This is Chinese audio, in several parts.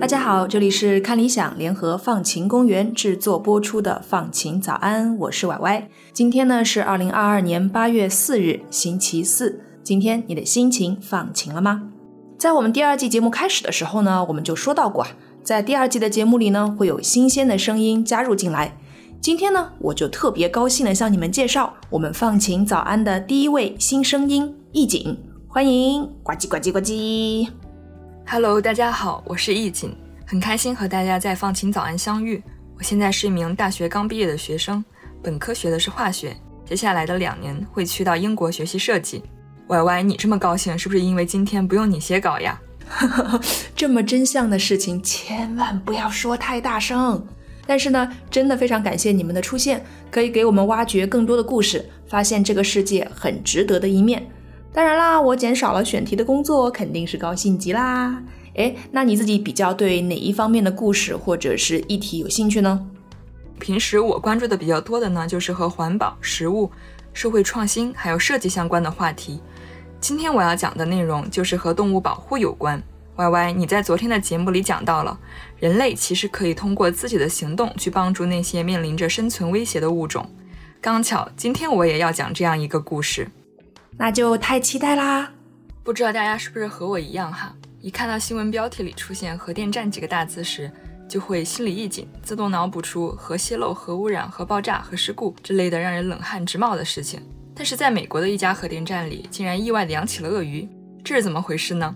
大家好，这里是看理想联合放晴公园制作播出的放晴早安，我是歪歪。今天呢是二零二二年八月四日，星期四。今天你的心情放晴了吗？在我们第二季节目开始的时候呢，我们就说到过啊，在第二季的节目里呢，会有新鲜的声音加入进来。今天呢，我就特别高兴的向你们介绍我们放晴早安的第一位新声音易景，欢迎呱唧呱唧呱唧。Hello，大家好，我是易锦，很开心和大家在放晴早安相遇。我现在是一名大学刚毕业的学生，本科学的是化学，接下来的两年会去到英国学习设计。Y Y，你这么高兴是不是因为今天不用你写稿呀？这么真相的事情千万不要说太大声。但是呢，真的非常感谢你们的出现，可以给我们挖掘更多的故事，发现这个世界很值得的一面。当然啦，我减少了选题的工作，肯定是高兴极啦。哎，那你自己比较对哪一方面的故事或者是议题有兴趣呢？平时我关注的比较多的呢，就是和环保、食物、社会创新还有设计相关的话题。今天我要讲的内容就是和动物保护有关。歪歪你在昨天的节目里讲到了，人类其实可以通过自己的行动去帮助那些面临着生存威胁的物种。刚巧今天我也要讲这样一个故事。那就太期待啦！不知道大家是不是和我一样哈？一看到新闻标题里出现“核电站”几个大字时，就会心里一紧，自动脑补出核泄漏、核污染、核爆炸、核事故之类的让人冷汗直冒的事情。但是在美国的一家核电站里，竟然意外地养起了鳄鱼，这是怎么回事呢？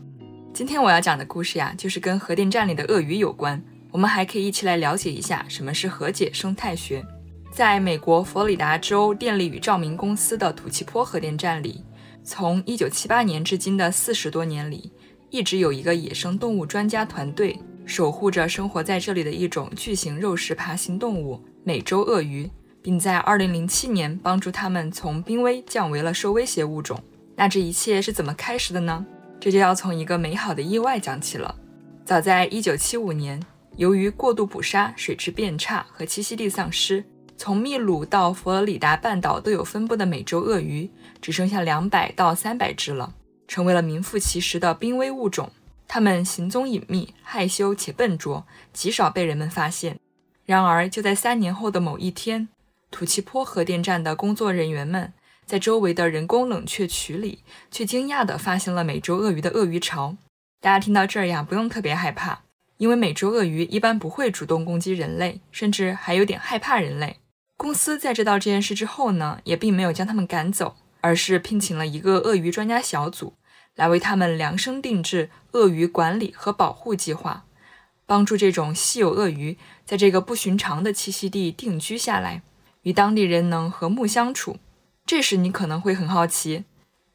今天我要讲的故事呀，就是跟核电站里的鳄鱼有关。我们还可以一起来了解一下什么是和解生态学。在美国佛罗里达州电力与照明公司的土气坡核电站里。从一九七八年至今的四十多年里，一直有一个野生动物专家团队守护着生活在这里的一种巨型肉食爬行动物——美洲鳄鱼，并在二零零七年帮助它们从濒危降为了受威胁物种。那这一切是怎么开始的呢？这就要从一个美好的意外讲起了。早在一九七五年，由于过度捕杀、水质变差和栖息地丧失。从秘鲁到佛罗里达半岛都有分布的美洲鳄鱼，只剩下两百到三百只了，成为了名副其实的濒危物种。它们行踪隐秘、害羞且笨拙，极少被人们发现。然而，就在三年后的某一天，土气坡核电站的工作人员们在周围的人工冷却渠里，却惊讶地发现了美洲鳄鱼的鳄鱼巢。大家听到这儿呀，不用特别害怕，因为美洲鳄鱼一般不会主动攻击人类，甚至还有点害怕人类。公司在知道这件事之后呢，也并没有将他们赶走，而是聘请了一个鳄鱼专家小组，来为他们量身定制鳄鱼管理和保护计划，帮助这种稀有鳄鱼在这个不寻常的栖息地定居下来，与当地人能和睦相处。这时你可能会很好奇，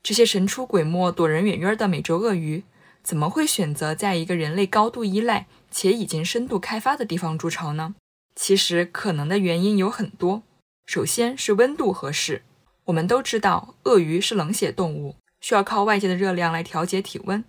这些神出鬼没、躲人远远的美洲鳄鱼，怎么会选择在一个人类高度依赖且已经深度开发的地方筑巢呢？其实可能的原因有很多，首先是温度合适。我们都知道，鳄鱼是冷血动物，需要靠外界的热量来调节体温。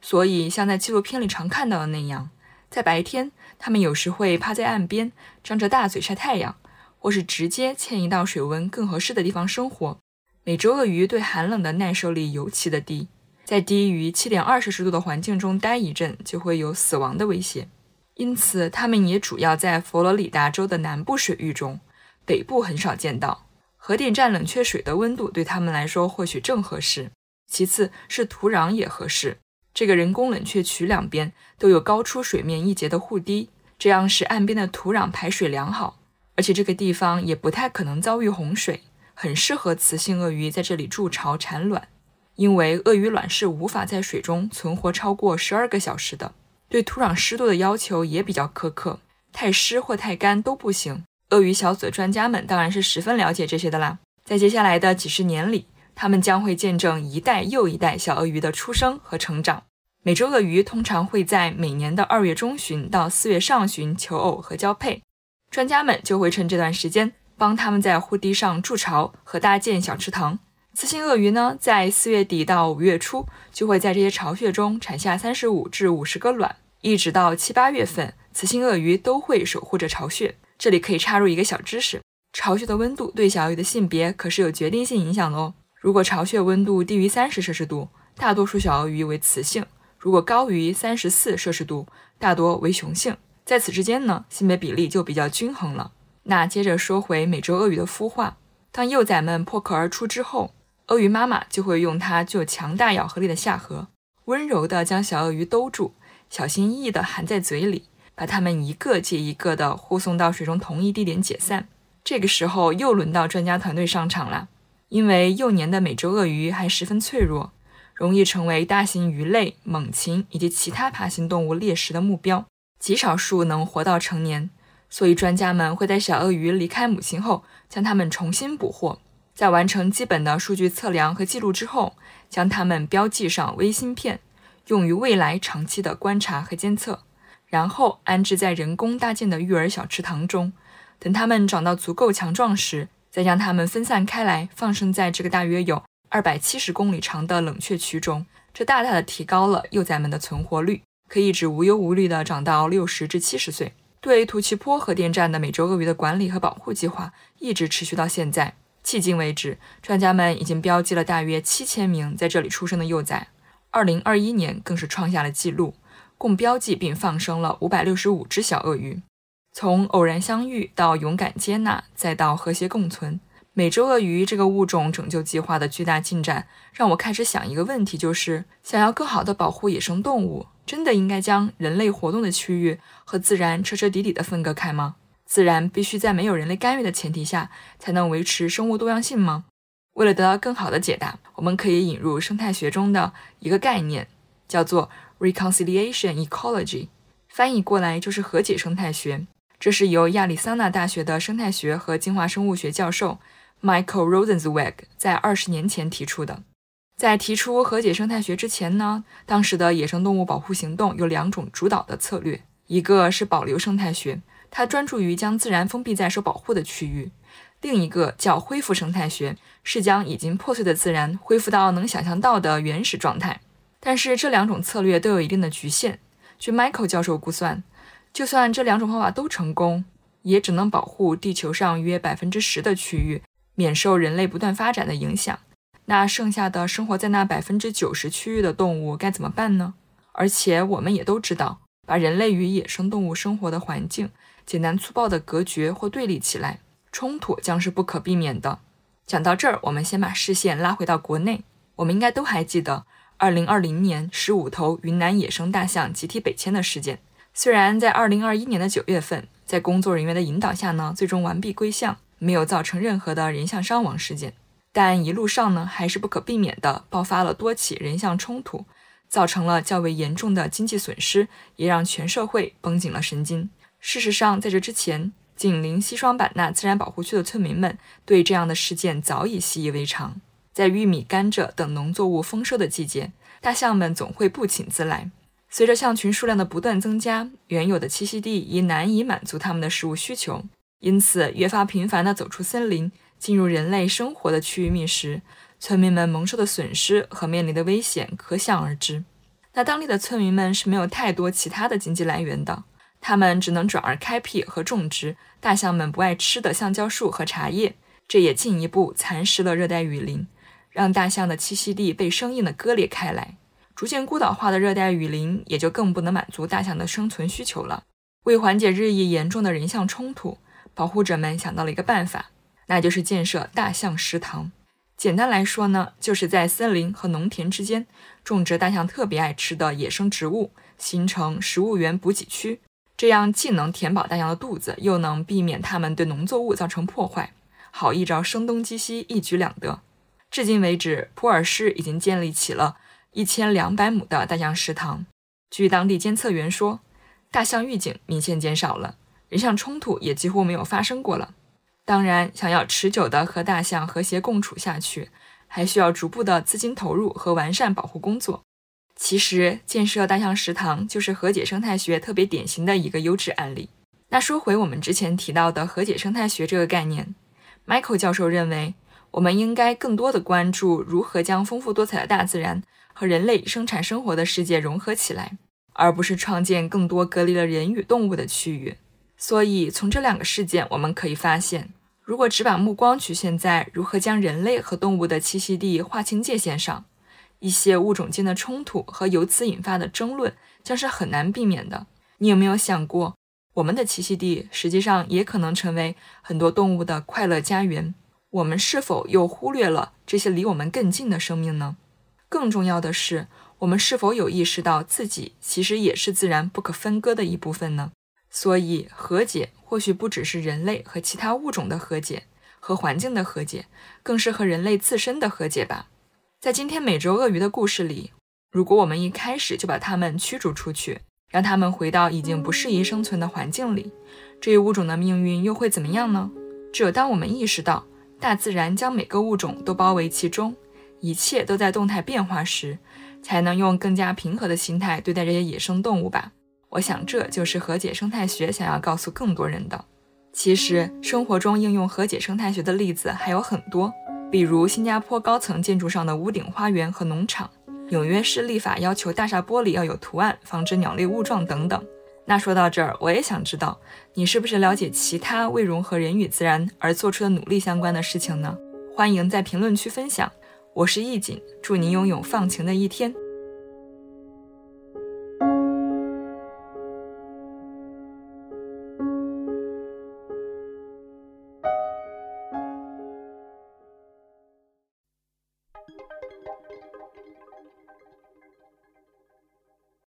所以，像在纪录片里常看到的那样，在白天，它们有时会趴在岸边，张着大嘴晒太阳，或是直接迁移到水温更合适的地方生活。美洲鳄鱼对寒冷的耐受力尤其的低，在低于七点二摄氏度的环境中待一阵，就会有死亡的危险。因此，它们也主要在佛罗里达州的南部水域中，北部很少见到。核电站冷却水的温度对它们来说或许正合适。其次是土壤也合适，这个人工冷却渠两边都有高出水面一截的护堤，这样使岸边的土壤排水良好。而且这个地方也不太可能遭遇洪水，很适合雌性鳄鱼在这里筑巢产卵，因为鳄鱼卵是无法在水中存活超过十二个小时的。对土壤湿度的要求也比较苛刻，太湿或太干都不行。鳄鱼小组的专家们当然是十分了解这些的啦。在接下来的几十年里，他们将会见证一代又一代小鳄鱼的出生和成长。美洲鳄鱼通常会在每年的二月中旬到四月上旬求偶和交配，专家们就会趁这段时间帮他们在护堤上筑巢和搭建小池塘。雌性鳄鱼呢，在四月底到五月初，就会在这些巢穴中产下三十五至五十个卵，一直到七八月份，雌性鳄鱼都会守护着巢穴。这里可以插入一个小知识：巢穴的温度对小鳄鱼的性别可是有决定性影响的哦。如果巢穴温度低于三十摄氏度，大多数小鳄鱼为雌性；如果高于三十四摄氏度，大多为雄性。在此之间呢，性别比例就比较均衡了。那接着说回美洲鳄鱼的孵化，当幼崽们破壳而出之后，鳄鱼妈妈就会用它具有强大咬合力的下颌，温柔地将小鳄鱼兜住，小心翼翼地含在嘴里，把它们一个接一个地护送到水中同一地点解散。这个时候又轮到专家团队上场了，因为幼年的美洲鳄鱼还十分脆弱，容易成为大型鱼类、猛禽以及其他爬行动物猎食的目标。极少数能活到成年，所以专家们会在小鳄鱼离开母亲后，将它们重新捕获，在完成基本的数据测量和记录之后，将它们标记上微芯片，用于未来长期的观察和监测，然后安置在人工搭建的育儿小池塘中，等它们长到足够强壮时，再将它们分散开来，放生在这个大约有二百七十公里长的冷却区中，这大大的提高了幼崽们的存活率。可以只无忧无虑地长到六十至七十岁。对图奇坡核电站的美洲鳄鱼的管理和保护计划一直持续到现在。迄今为止，专家们已经标记了大约七千名在这里出生的幼崽。二零二一年更是创下了纪录，共标记并放生了五百六十五只小鳄鱼。从偶然相遇到勇敢接纳，再到和谐共存，美洲鳄鱼这个物种拯救计划的巨大进展，让我开始想一个问题：就是想要更好地保护野生动物。真的应该将人类活动的区域和自然彻彻底底的分割开吗？自然必须在没有人类干预的前提下才能维持生物多样性吗？为了得到更好的解答，我们可以引入生态学中的一个概念，叫做 reconciliation ecology，翻译过来就是和解生态学。这是由亚利桑那大学的生态学和进化生物学教授 Michael Rosenzweig 在二十年前提出的。在提出和解生态学之前呢，当时的野生动物保护行动有两种主导的策略，一个是保留生态学，它专注于将自然封闭在受保护的区域；另一个叫恢复生态学，是将已经破碎的自然恢复到能想象到的原始状态。但是这两种策略都有一定的局限。据 Michael 教授估算，就算这两种方法都成功，也只能保护地球上约百分之十的区域免受人类不断发展的影响。那剩下的生活在那百分之九十区域的动物该怎么办呢？而且我们也都知道，把人类与野生动物生活的环境简单粗暴地隔绝或对立起来，冲突将是不可避免的。讲到这儿，我们先把视线拉回到国内。我们应该都还记得，二零二零年十五头云南野生大象集体北迁的事件。虽然在二零二一年的九月份，在工作人员的引导下呢，最终完璧归向，没有造成任何的人象伤亡事件。但一路上呢，还是不可避免地爆发了多起人象冲突，造成了较为严重的经济损失，也让全社会绷紧了神经。事实上，在这之前，紧邻西双版纳自然保护区的村民们对这样的事件早已习以为常。在玉米、甘蔗等农作物丰收的季节，大象们总会不请自来。随着象群数量的不断增加，原有的栖息地已难以满足它们的食物需求，因此越发频繁地走出森林。进入人类生活的区域觅食，村民们蒙受的损失和面临的危险可想而知。那当地的村民们是没有太多其他的经济来源的，他们只能转而开辟和种植大象们不爱吃的橡胶树和茶叶，这也进一步蚕食了热带雨林，让大象的栖息地被生硬的割裂开来。逐渐孤岛化的热带雨林也就更不能满足大象的生存需求了。为缓解日益严重的人象冲突，保护者们想到了一个办法。那就是建设大象食堂。简单来说呢，就是在森林和农田之间种植大象特别爱吃的野生植物，形成食物源补给区。这样既能填饱大象的肚子，又能避免它们对农作物造成破坏，好一招声东击西，一举两得。至今为止，普洱市已经建立起了一千两百亩的大象食堂。据当地监测员说，大象预警明显减少了，人象冲突也几乎没有发生过了。当然，想要持久地和大象和谐共处下去，还需要逐步的资金投入和完善保护工作。其实，建设大象食堂就是和解生态学特别典型的一个优质案例。那说回我们之前提到的和解生态学这个概念，Michael 教授认为，我们应该更多的关注如何将丰富多彩的大自然和人类生产生活的世界融合起来，而不是创建更多隔离了人与动物的区域。所以，从这两个事件，我们可以发现，如果只把目光局限在如何将人类和动物的栖息地划清界限上，一些物种间的冲突和由此引发的争论将是很难避免的。你有没有想过，我们的栖息地实际上也可能成为很多动物的快乐家园？我们是否又忽略了这些离我们更近的生命呢？更重要的是，我们是否有意识到自己其实也是自然不可分割的一部分呢？所以，和解或许不只是人类和其他物种的和解，和环境的和解，更是和人类自身的和解吧。在今天美洲鳄鱼的故事里，如果我们一开始就把它们驱逐出去，让它们回到已经不适宜生存的环境里，这一物种的命运又会怎么样呢？只有当我们意识到大自然将每个物种都包围其中，一切都在动态变化时，才能用更加平和的心态对待这些野生动物吧。我想，这就是和解生态学想要告诉更多人的。其实，生活中应用和解生态学的例子还有很多，比如新加坡高层建筑上的屋顶花园和农场，纽约市立法要求大厦玻璃要有图案，防止鸟类误撞等等。那说到这儿，我也想知道，你是不是了解其他为融合人与自然而做出的努力相关的事情呢？欢迎在评论区分享。我是易锦，祝您拥有放晴的一天。